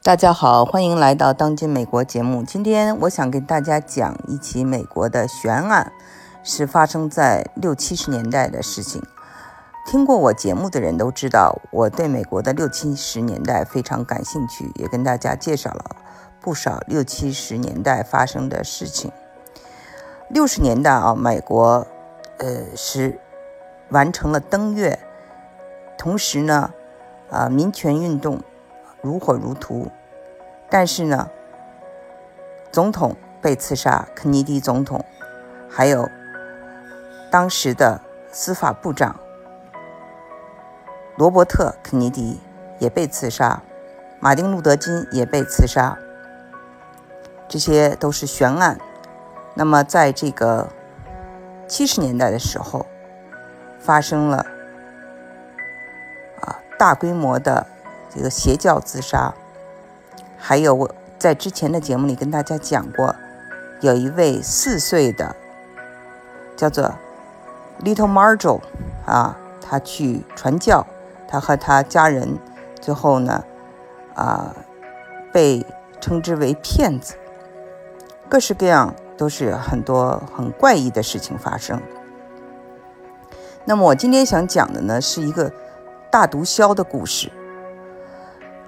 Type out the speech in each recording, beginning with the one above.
大家好，欢迎来到《当今美国》节目。今天我想跟大家讲一起美国的悬案，是发生在六七十年代的事情。听过我节目的人都知道，我对美国的六七十年代非常感兴趣，也跟大家介绍了不少六七十年代发生的事情。六十年代啊，美国呃是完成了登月，同时呢，啊民权运动如火如荼。但是呢，总统被刺杀，肯尼迪总统，还有当时的司法部长罗伯特·肯尼迪也被刺杀，马丁·路德·金也被刺杀，这些都是悬案。那么，在这个七十年代的时候，发生了啊大规模的这个邪教自杀。还有我在之前的节目里跟大家讲过，有一位四岁的叫做 Little Marjo 啊，他去传教，他和他家人最后呢啊被称之为骗子，各式各样都是很多很怪异的事情发生。那么我今天想讲的呢是一个大毒枭的故事。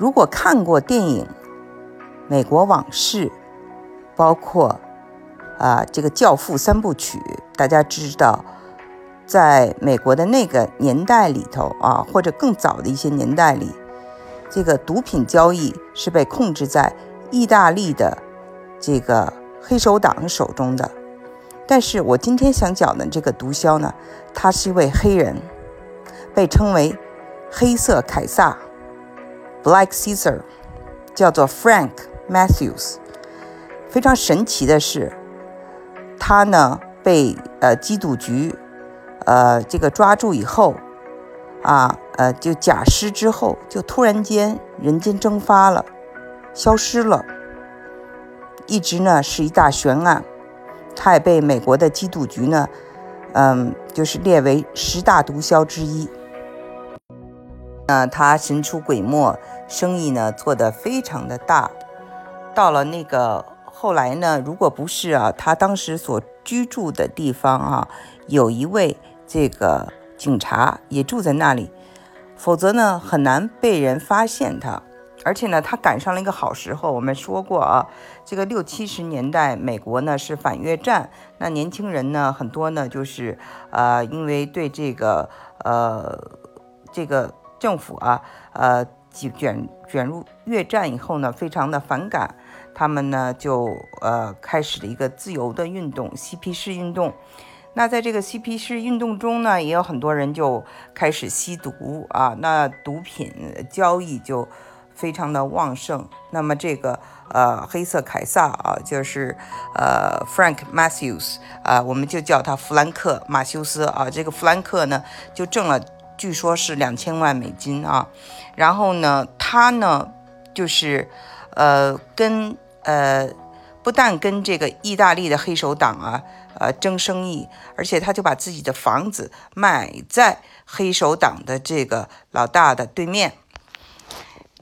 如果看过电影，美国往事，包括啊这个《教父》三部曲，大家知道，在美国的那个年代里头啊，或者更早的一些年代里，这个毒品交易是被控制在意大利的这个黑手党手中的。但是我今天想讲的这个毒枭呢，他是一位黑人，被称为“黑色凯撒 ”（Black Caesar），叫做 Frank。Matthews，非常神奇的是，他呢被呃缉毒局呃这个抓住以后，啊呃就假释之后，就突然间人间蒸发了，消失了，一直呢是一大悬案。他也被美国的缉毒局呢，嗯，就是列为十大毒枭之一。那他神出鬼没，生意呢做得非常的大。到了那个后来呢，如果不是啊，他当时所居住的地方啊，有一位这个警察也住在那里，否则呢很难被人发现他。而且呢，他赶上了一个好时候。我们说过啊，这个六七十年代美国呢是反越战，那年轻人呢很多呢就是呃，因为对这个呃这个政府啊呃卷卷入越战以后呢，非常的反感。他们呢就呃开始了一个自由的运动，嬉皮士运动。那在这个嬉皮士运动中呢，也有很多人就开始吸毒啊，那毒品交易就非常的旺盛。那么这个呃黑色凯撒啊，就是呃 Frank Matthews 啊，我们就叫他弗兰克马修斯啊。这个弗兰克呢就挣了，据说是两千万美金啊。然后呢，他呢就是呃跟呃，不但跟这个意大利的黑手党啊，呃争生意，而且他就把自己的房子买在黑手党的这个老大的对面。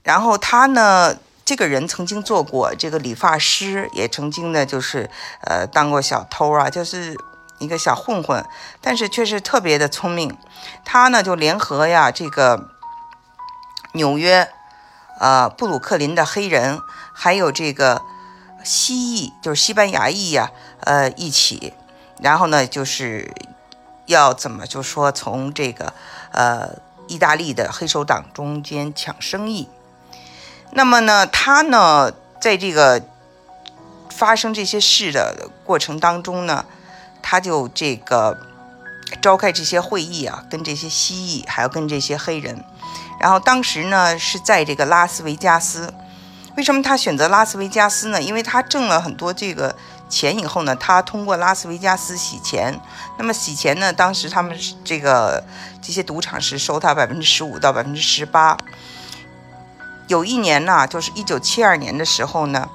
然后他呢，这个人曾经做过这个理发师，也曾经呢就是呃当过小偷啊，就是一个小混混，但是却是特别的聪明。他呢就联合呀这个纽约。呃，布鲁克林的黑人，还有这个西裔，就是西班牙裔呀，呃，一起，然后呢，就是要怎么就说从这个呃意大利的黑手党中间抢生意。那么呢，他呢，在这个发生这些事的过程当中呢，他就这个召开这些会议啊，跟这些蜥蜴，还要跟这些黑人。然后当时呢是在这个拉斯维加斯，为什么他选择拉斯维加斯呢？因为他挣了很多这个钱以后呢，他通过拉斯维加斯洗钱。那么洗钱呢，当时他们这个这些赌场是收他百分之十五到百分之十八。有一年呢，就是一九七二年的时候呢，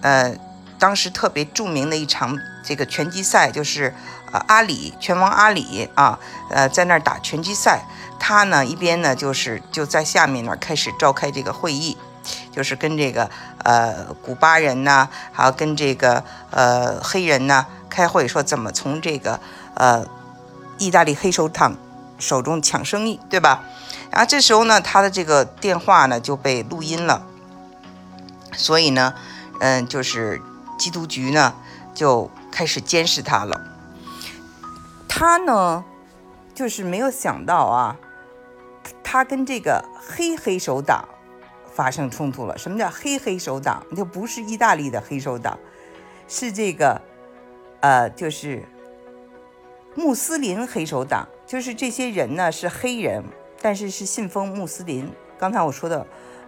呃，当时特别著名的一场这个拳击赛，就是呃阿里拳王阿里啊，呃在那儿打拳击赛。他呢，一边呢就是就在下面呢开始召开这个会议，就是跟这个呃古巴人呐，还有跟这个呃黑人呐开会，说怎么从这个呃意大利黑手党手中抢生意，对吧？然后这时候呢，他的这个电话呢就被录音了，所以呢，嗯，就是缉毒局呢就开始监视他了。他呢，就是没有想到啊，他跟这个黑黑手党发生冲突了。什么叫黑黑手党？就不是意大利的黑手党，是这个，呃，就是穆斯林黑手党。就是这些人呢是黑人。但是是信奉穆斯林。刚才我说的，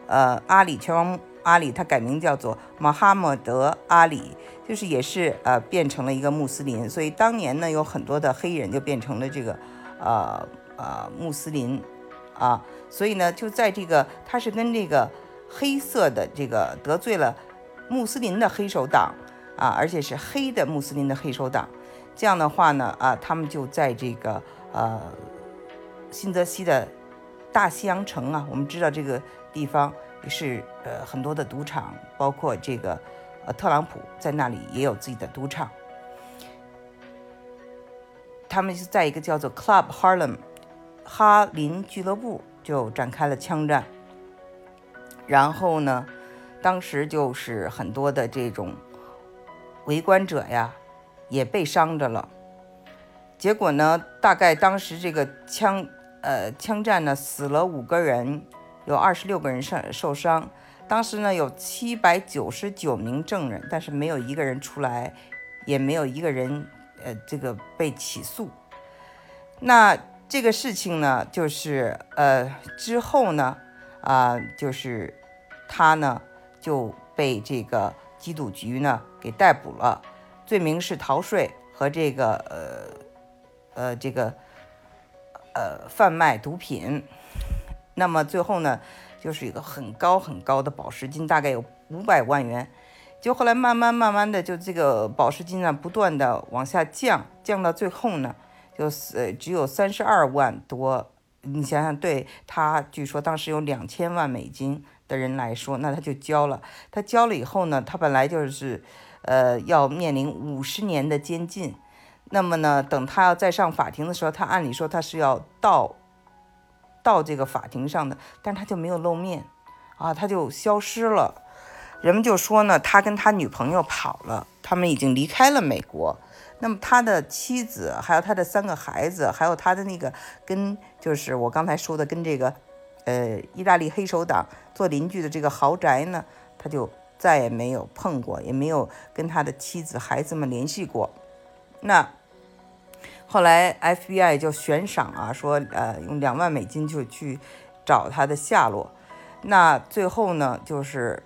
呃，阿里拳王阿里，他改名叫做马哈默德阿里，就是也是呃变成了一个穆斯林。所以当年呢，有很多的黑人就变成了这个呃呃穆斯林啊。所以呢，就在这个他是跟这个黑色的这个得罪了穆斯林的黑手党啊，而且是黑的穆斯林的黑手党。这样的话呢，啊，他们就在这个呃新泽西的。大西洋城啊，我们知道这个地方是呃很多的赌场，包括这个呃特朗普在那里也有自己的赌场。他们是在一个叫做 Club Harlem 哈林俱乐部就展开了枪战，然后呢，当时就是很多的这种围观者呀也被伤着了，结果呢，大概当时这个枪。呃，枪战呢，死了五个人，有二十六个人受受伤。当时呢，有七百九十九名证人，但是没有一个人出来，也没有一个人呃，这个被起诉。那这个事情呢，就是呃之后呢，啊，就是他呢就被这个缉毒局呢给逮捕了，罪名是逃税和这个呃呃这个。呃，贩卖毒品，那么最后呢，就是一个很高很高的保释金，大概有五百万元。就后来慢慢慢慢的，就这个保释金呢，不断的往下降，降到最后呢，就是只有三十二万多。你想想，对他据说当时有两千万美金的人来说，那他就交了。他交了以后呢，他本来就是，呃，要面临五十年的监禁。那么呢，等他要再上法庭的时候，他按理说他是要到到这个法庭上的，但他就没有露面啊，他就消失了。人们就说呢，他跟他女朋友跑了，他们已经离开了美国。那么他的妻子，还有他的三个孩子，还有他的那个跟就是我刚才说的跟这个呃意大利黑手党做邻居的这个豪宅呢，他就再也没有碰过，也没有跟他的妻子孩子们联系过。那后来 FBI 就悬赏啊，说呃用两万美金就去找他的下落。那最后呢，就是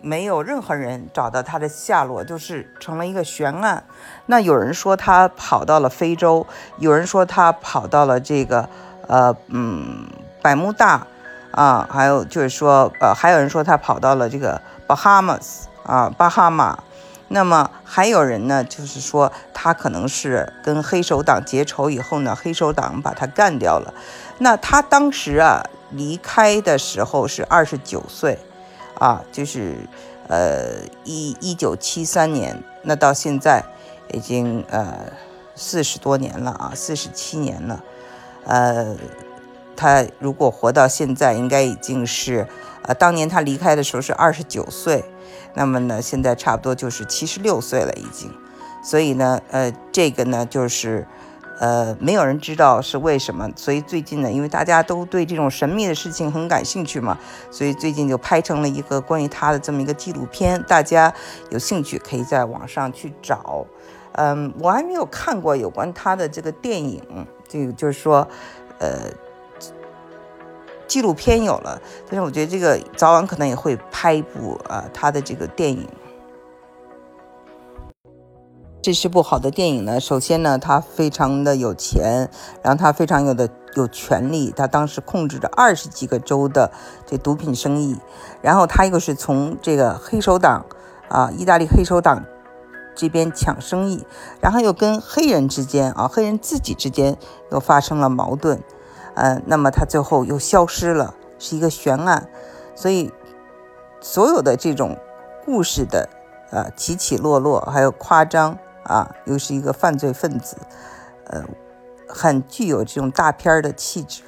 没有任何人找到他的下落，就是成了一个悬案。那有人说他跑到了非洲，有人说他跑到了这个呃嗯百慕大啊，还有就是说呃还有人说他跑到了这个巴哈马斯啊巴哈马。那么还有人呢，就是说他可能是跟黑手党结仇以后呢，黑手党把他干掉了。那他当时啊离开的时候是二十九岁，啊，就是呃一一九七三年，那到现在已经呃四十多年了啊，四十七年了。呃，他如果活到现在，应该已经是呃当年他离开的时候是二十九岁。那么呢，现在差不多就是七十六岁了已经，所以呢，呃，这个呢就是，呃，没有人知道是为什么。所以最近呢，因为大家都对这种神秘的事情很感兴趣嘛，所以最近就拍成了一个关于他的这么一个纪录片。大家有兴趣可以在网上去找。嗯，我还没有看过有关他的这个电影，这个就是说，呃。纪录片有了，但是我觉得这个早晚可能也会拍一部啊，他的这个电影。这是部好的电影呢。首先呢，他非常的有钱，然后他非常有的有权利，他当时控制着二十几个州的这毒品生意。然后他又是从这个黑手党啊，意大利黑手党这边抢生意，然后又跟黑人之间啊，黑人自己之间又发生了矛盾。嗯，那么他最后又消失了，是一个悬案，所以所有的这种故事的呃起起落落，还有夸张啊，又是一个犯罪分子，呃，很具有这种大片儿的气质。